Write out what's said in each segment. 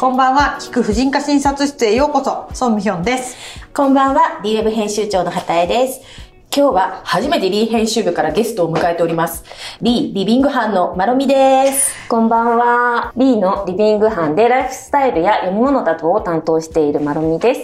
こんばんは。聞く婦人科診察室へようこそ。ソンミヒョンです。こんばんは、リーウェブ編集長の畑江です。今日は初めてリー編集部からゲストを迎えております。リーリビング班のまろみです。こんばんは。B のリビング班でライフスタイルや読み物などを担当しているまろみです。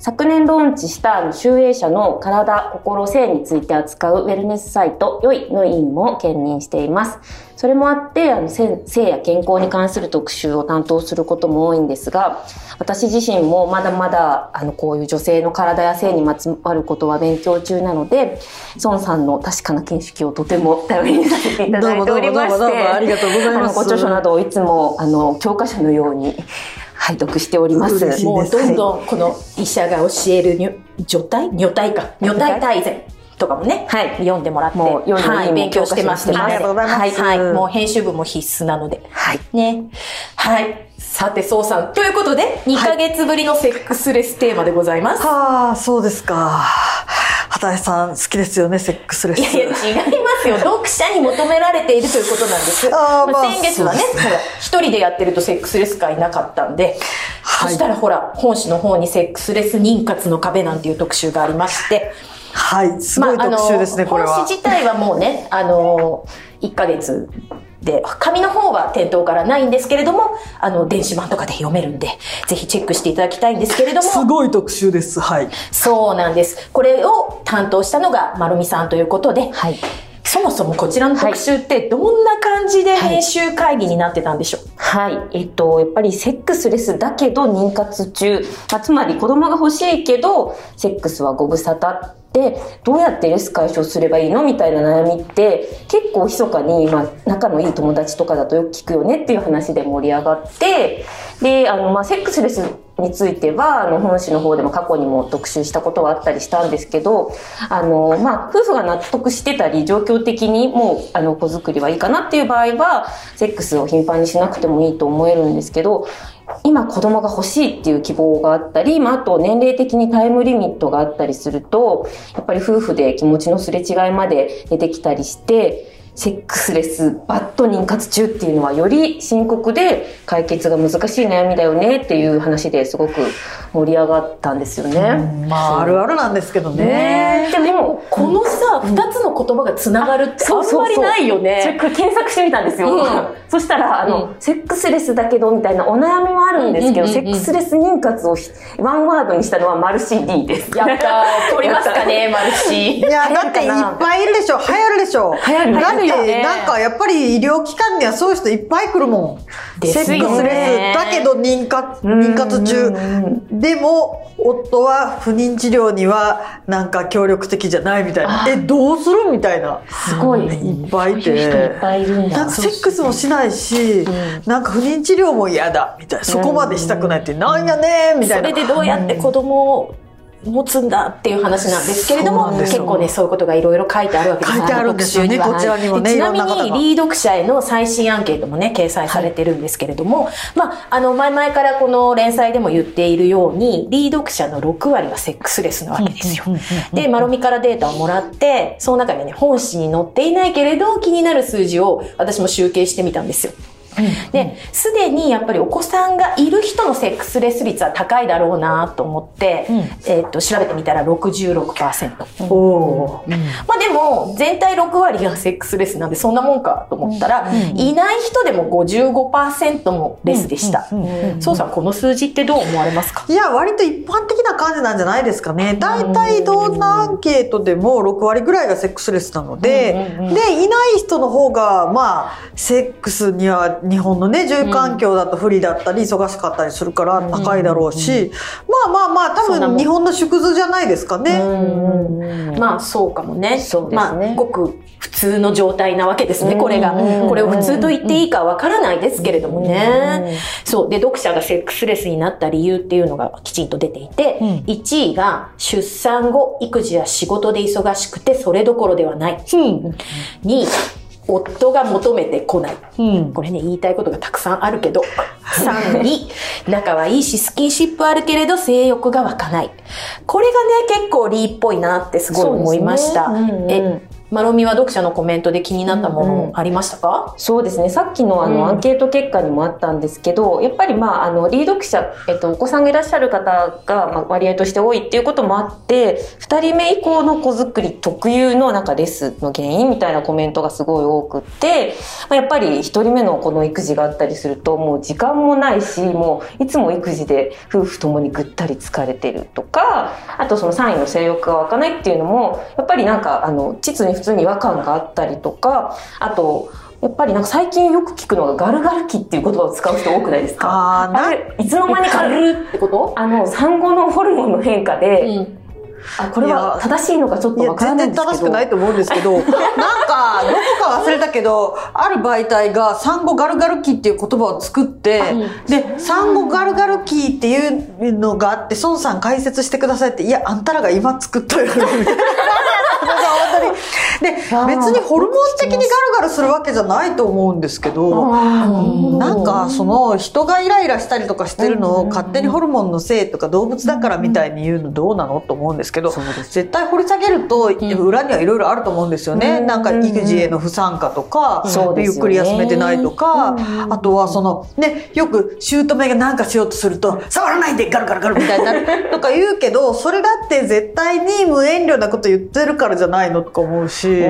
昨年ローンチした集英社の体、心、性について扱うウェルネスサイト、良いの委員も兼任しています。それもあって、あの性性や健康に関する特集を担当することも多いんですが、私自身もまだまだあのこういう女性の体や性にまつわることは勉強中なので、孫さんの確かな見識をとても頼りにさせていただいておりまして、どうもどうもどうもありがとうございます。ご著書などをいつもあの教科書のように拝読しております。もうどんどんこの医者が教える女体女体か。女体大全とかもね、はい読んでもらって、もう良いのはい、勉強してます。教科書にありがとうございますはい、はい。もう編集部も必須なので。はい。ね。はい。さて、そうさん。ということで、2ヶ月ぶりのセックスレステーマでございます。はあ、そうですか。畑井さん好きですよね、セックスレス。いやいや、違いますよ。読者に求められているということなんです。あーまあ先月はね、一人でやってるとセックスレス会なかったんで、はいそしたらほら、本誌の方にセックスレス妊活の壁なんていう特集がありまして、はい、すごい特集ですね、これは。本誌自体はもうね、あのー、1ヶ月で、紙の方は店頭からないんですけれども、あの、電子版とかで読めるんで、ぜひチェックしていただきたいんですけれども、すごい特集です。はい。そうなんです。これを担当したのが、まるみさんということで、はい。そもそもこちらの特集ってどんな感じで編集会議になってたんでしょう、はい。えっと、やっぱりセックスレスだけど妊活中。まあ、つまり子供が欲しいけど、セックスはご無沙汰どうやってレス解消すればいいの？みたいな悩みって、結構密かに、まあ、仲のいい友達とかだとよく聞くよねっていう話で盛り上がって、で、あの、まあ、セックスレスについては、あの、本誌の方でも過去にも特集したことはあったりしたんですけど、あの、まあ、夫婦が納得してたり、状況的にもう、あの、子作りはいいかなっていう場合は、セックスを頻繁にしなくてもいいと思えるんですけど、今子供が欲しいっていう希望があったり、まあ、あと年齢的にタイムリミットがあったりすると、やっぱり夫婦で気持ちのすれ違いまで出てきたりして、セックスレスバッド妊活中っていうのはより深刻で解決が難しい悩みだよねっていう話ですごく盛り上がったんですよね。まあ、あるあるなんですけどね。でも、このさ、二、つの言葉がつながるってあんまりないよそれね。これ検索してみたんですよ。うん そしたら、あの、うんセックスレスだけどみたいなお悩みもあるんですけど、セックスレス妊活をひワンワードにしたのはマルシー D です。やったー、取りますかね、マルシいや、だっていっぱいいるでしょ。流行るでしょ。流行るるよねなんかやっぱり医療機関にはそういう人いっぱい来るもん。ですよねセックスレスだけど妊活、妊活中。でも、夫は不妊治療にはなんか協力的じゃないみたいな。え、どうするみたいな。すごい。いっぱいいて。そういう人いっぱいいるんだ。なんかセックスもしないし、なんか不妊治療も嫌だみたいな、そこまでしたくないって、なんやねんみたいな。それでどうやって子供を持つんだっていう話なんですけれども、結構ね、そういうことがいろいろ書いてあるわけです。書いてあるんですよね。こちらにもねでちなみに、リー読者への最新アンケートもね、掲載されてるんですけれども、まあ、あの、前々からこの連載でも言っているように、リー読者の6割はセックスレスなわけですよ。で、マロミからデータをもらって、その中でね、本誌に載っていないけれど気になる数字を私も集計してみたんですよ。で、すでにやっぱりお子さんがいる人のセックスレス率は高いだろうなと思って、えっと、調べてみたら66%。おー。まあでも、全体6割がセックスレスなんでそんなもんかと思ったら、いない人でも55%もレスでした。そうさん、この数字ってどう思われますか？いや、割と一般的な感じなんじゃないですかね。大体どんなアンケートでも6割ぐらいがセックスレスなので、で、いない人の方が、まあ、セックスには日本のね、住環境だと不利だったり、忙しかったりするから高いだろうし、まあまあまあ、多分日本の縮図じゃないですかね。まあそうかもね。そうですね。まあごく普通の状態なわけですね、これが。これを普通と言っていいかわからないですけれどもね。そう。で、読者がセックスレスになった理由っていうのがきちんと出ていて、1位が出産後、育児や仕事で忙しくてそれどころではない。2位、夫が求めてこない。これね、言いたいことがたくさんあるけど。3位、仲はいいしスキンシップあるけれど性欲が湧かない。これがね、結構リーっぽいなってすごい思いました。ねうんうんえ、まろみは読者のコメントで気になったものありましたか、そうですね。さっきのあの、うん。アンケート結果にもあったんですけど、やっぱりまあ、あの、リード読者、えっと、お子さんがいらっしゃる方が、まあ、割合として多いっていうこともあって、二人目以降の子作り特有のなんかレスの原因みたいなコメントがすごい多くって、まあ、やっぱり一人目の子の育児があったりすると、もう時間もないし、もういつも育児で夫婦ともにぐったり疲れてるとか、あとその3位の性欲が湧かないっていうのも、やっぱりなんか、あの、膣に普通に違和感があったりとか、あと、やっぱりなんか最近よく聞くのがガルガル期っていう言葉を使う人多くないですか？ああれ、いつの間にか、るってこと？あの、産後のホルモンの変化で、うん。あ、これは正しいのかちょっとわから全然ないんですけど。正しくないと思うんですけど なんかどこか忘れたけどある媒体が産後ガルガル期っていう言葉を作って、で産後ガルガル期っていうのがあって孫さん解説してくださいっていやあんたらが今作ったよみたいな。本当にで別にホルモン的にガルガルするわけじゃないと思うんですけどなんかその人がイライラしたりとかしてるのを勝手にホルモンのせいとか動物だからみたいに言うのどうなのと思うんですけど絶対掘り下げると裏にはいろいろあると思うんですよね。なんか育児への不参加とかゆっくり休めてないとかあとはそのねよく姑が何かしようとすると触らないでガルガルガルみたいになるとか言うけどそれだって絶対に無遠慮なこと言ってるからじゃないのとか思うし。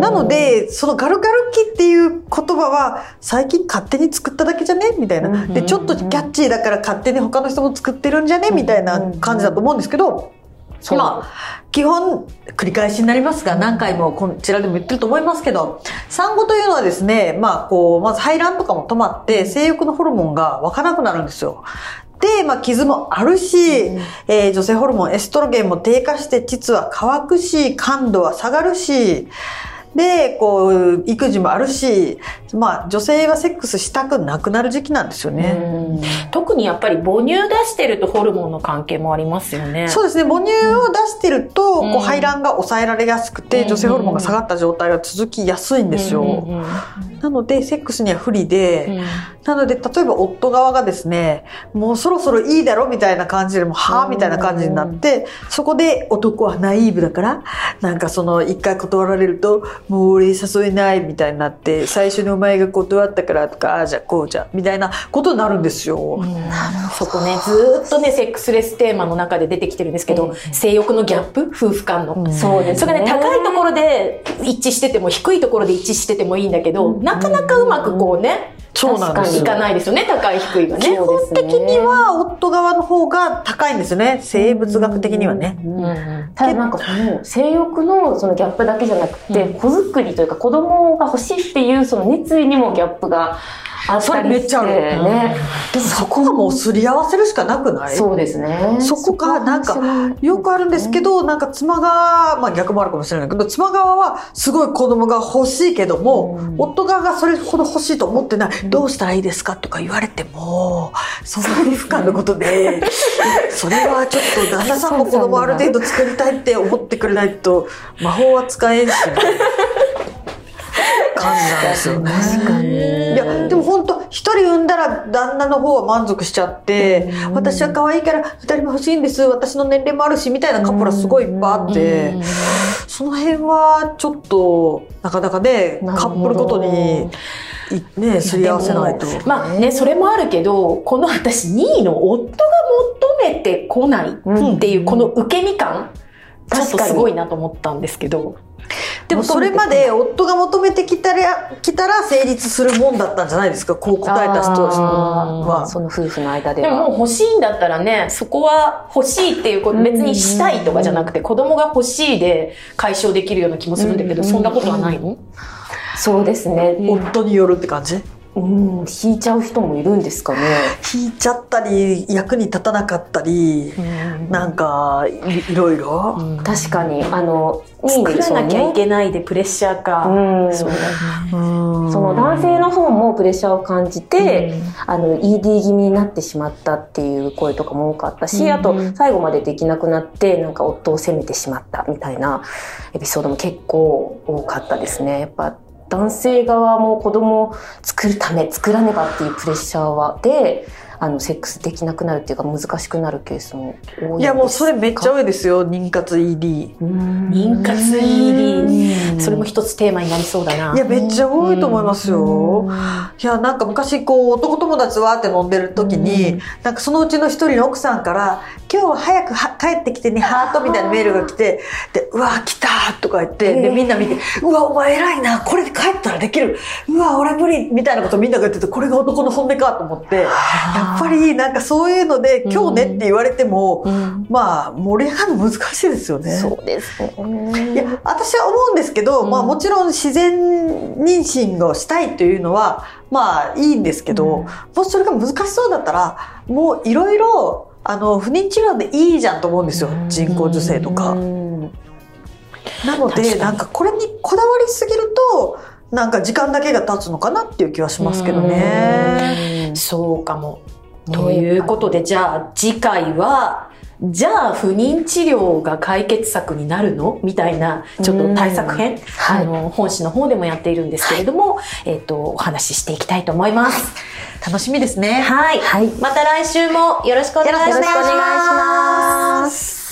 なので、そのガルガル期っていう言葉は最近勝手に作っただけじゃね？みたいな。で、ちょっとキャッチーだから勝手に他の人も作ってるんじゃね？みたいな感じだと思うんですけど、まあ、基本、繰り返しになりますが、何回もこちらでも言ってると思いますけど、産後というのはですね、まあ、こう、まず排卵とかも止まって、性欲のホルモンが湧かなくなるんですよ。で、まあ、傷もあるし、えー女性ホルモン、エストロゲンも低下して、膣は乾くし、感度は下がるし、で、こう、育児もあるし、まあ、女性はセックスしたくなくなる時期なんですよね。特にやっぱり母乳出してるとホルモンの関係もありますよね。そうですね。母乳を出してると、うんこう排卵が抑えられやすくて、うん女性ホルモンが下がった状態が続きやすいんですよ。なので、セックスには不利で、うんなので、例えば夫側がですね、もうそろそろいいだろみたいな感じでも、はぁみたいな感じになって、そこで男はナイーブだから、なんかその一回断られると、もう俺誘えないみたいになって、最初にお前が断ったからとか、ああじゃあこうじゃ、みたいなことになるんですよ。そこね、ずーっとね、セックスレステーマの中で出てきてるんですけど、性欲のギャップ？夫婦間の。そうですそれがね、高いところで一致してても、低いところで一致しててもいいんだけど、なかなかうまくこうね、そうなんですよいかないですよね、高い低いがね。基本的には夫側の方が高いんですよね。生物学的にはね。うんただなんかその性欲のそのギャップだけじゃなくて、子作りというか子供が欲しいっていうその熱意にもギャップがあそれめっちゃある。ね。でもそこはもうすり合わせるしかなくない？そうですね。そこがなんかよくあるんですけど、なんか妻側、まあ逆もあるかもしれないけど、妻側はすごい子供が欲しいけども、夫側がそれほど欲しいと思ってない、どうしたらいいですかとか言われても、そんな夫婦間のことで、それはちょっと旦那さんも子供ある程度作りたいって思ってくれないと、魔法は使えんし、感じなんですよね。確かに。いや、でも本当一人産んだら旦那の方は満足しちゃって、私は可愛いから二人も欲しいんです、私の年齢もあるし、みたいなカップルはすごいいっぱいあって、その辺はちょっと、なかなかね、カップルごとに、いね、すり合わせないと。まあね、それもあるけど、この私2位の夫が求めてこないっていう、この受け身感、ちょっとすごいなと思ったんですけど。でもそれまで夫が求めてきたら、来たら成立するもんだったんじゃないですか、こう答えた人は。その夫婦の間ででももは。う欲しいんだったらね、そこは欲しいっていうこと、別にしたいとかじゃなくて、子供が欲しいで解消できるような気もするんだけど、そんなことはないの？そうですね。夫によるって感じ？うん、引いちゃう人もいるんですかね。引いちゃったり、役に立たなかったり、なんかい、いろいろ。確かに、あの、作らなきゃい。けないでプレッシャーか。うんそうだね。うんその男性の方もプレッシャーを感じて、あの ED 気味になってしまったっていう声とかも多かったし、うんあと最後までできなくなってなんか夫を責めてしまったみたいなエピソードも結構多かったですね。やっぱ男性側も子供を作るため作らねばっていうプレッシャーは。であのセックスできなくなるっていうか難しくなるケースも多いいやもうそれめっちゃ多多いですよ。妊活 ED 妊活 ED。それも一つテーマになりそうだな。いやめっちゃ多いと思いますよ。いやなんか昔こう男友達わーって飲んでる時になんかそのうちの一人の奥さんから「今日は早くは帰ってきてねハート」みたいなメールが来てで「うわ来た」とか言ってでみんな見て「うわお前偉いなこれで帰ったらできる。うわ俺無理」みたいなことみんなが言っててこれが男の本音かと思ってやっぱりなんかそういうので「今日ね」って言われてもまあ盛り上がるの難しいですよね。そうですね。いや私は思うんですけど、まあもちろん自然妊娠をしたいというのはまあいいんですけど、もしそれが難しそうだったらもういろいろあの不妊治療でいいじゃんと思うんですよ、人工授精とか。うんなのでなんかこれにこだわりすぎるとなんか時間だけが経つのかなっていう気はしますけどね。そうかも。ねということで、じゃあ次回は、じゃあ不妊治療が解決策になるの？みたいな、ちょっと対策編、はいあの、本誌の方でもやっているんですけれども、えっ、と、お話ししていきたいと思います。楽しみですね。はい。はいまた来週もよろしくお願いします。よろしくお願いします。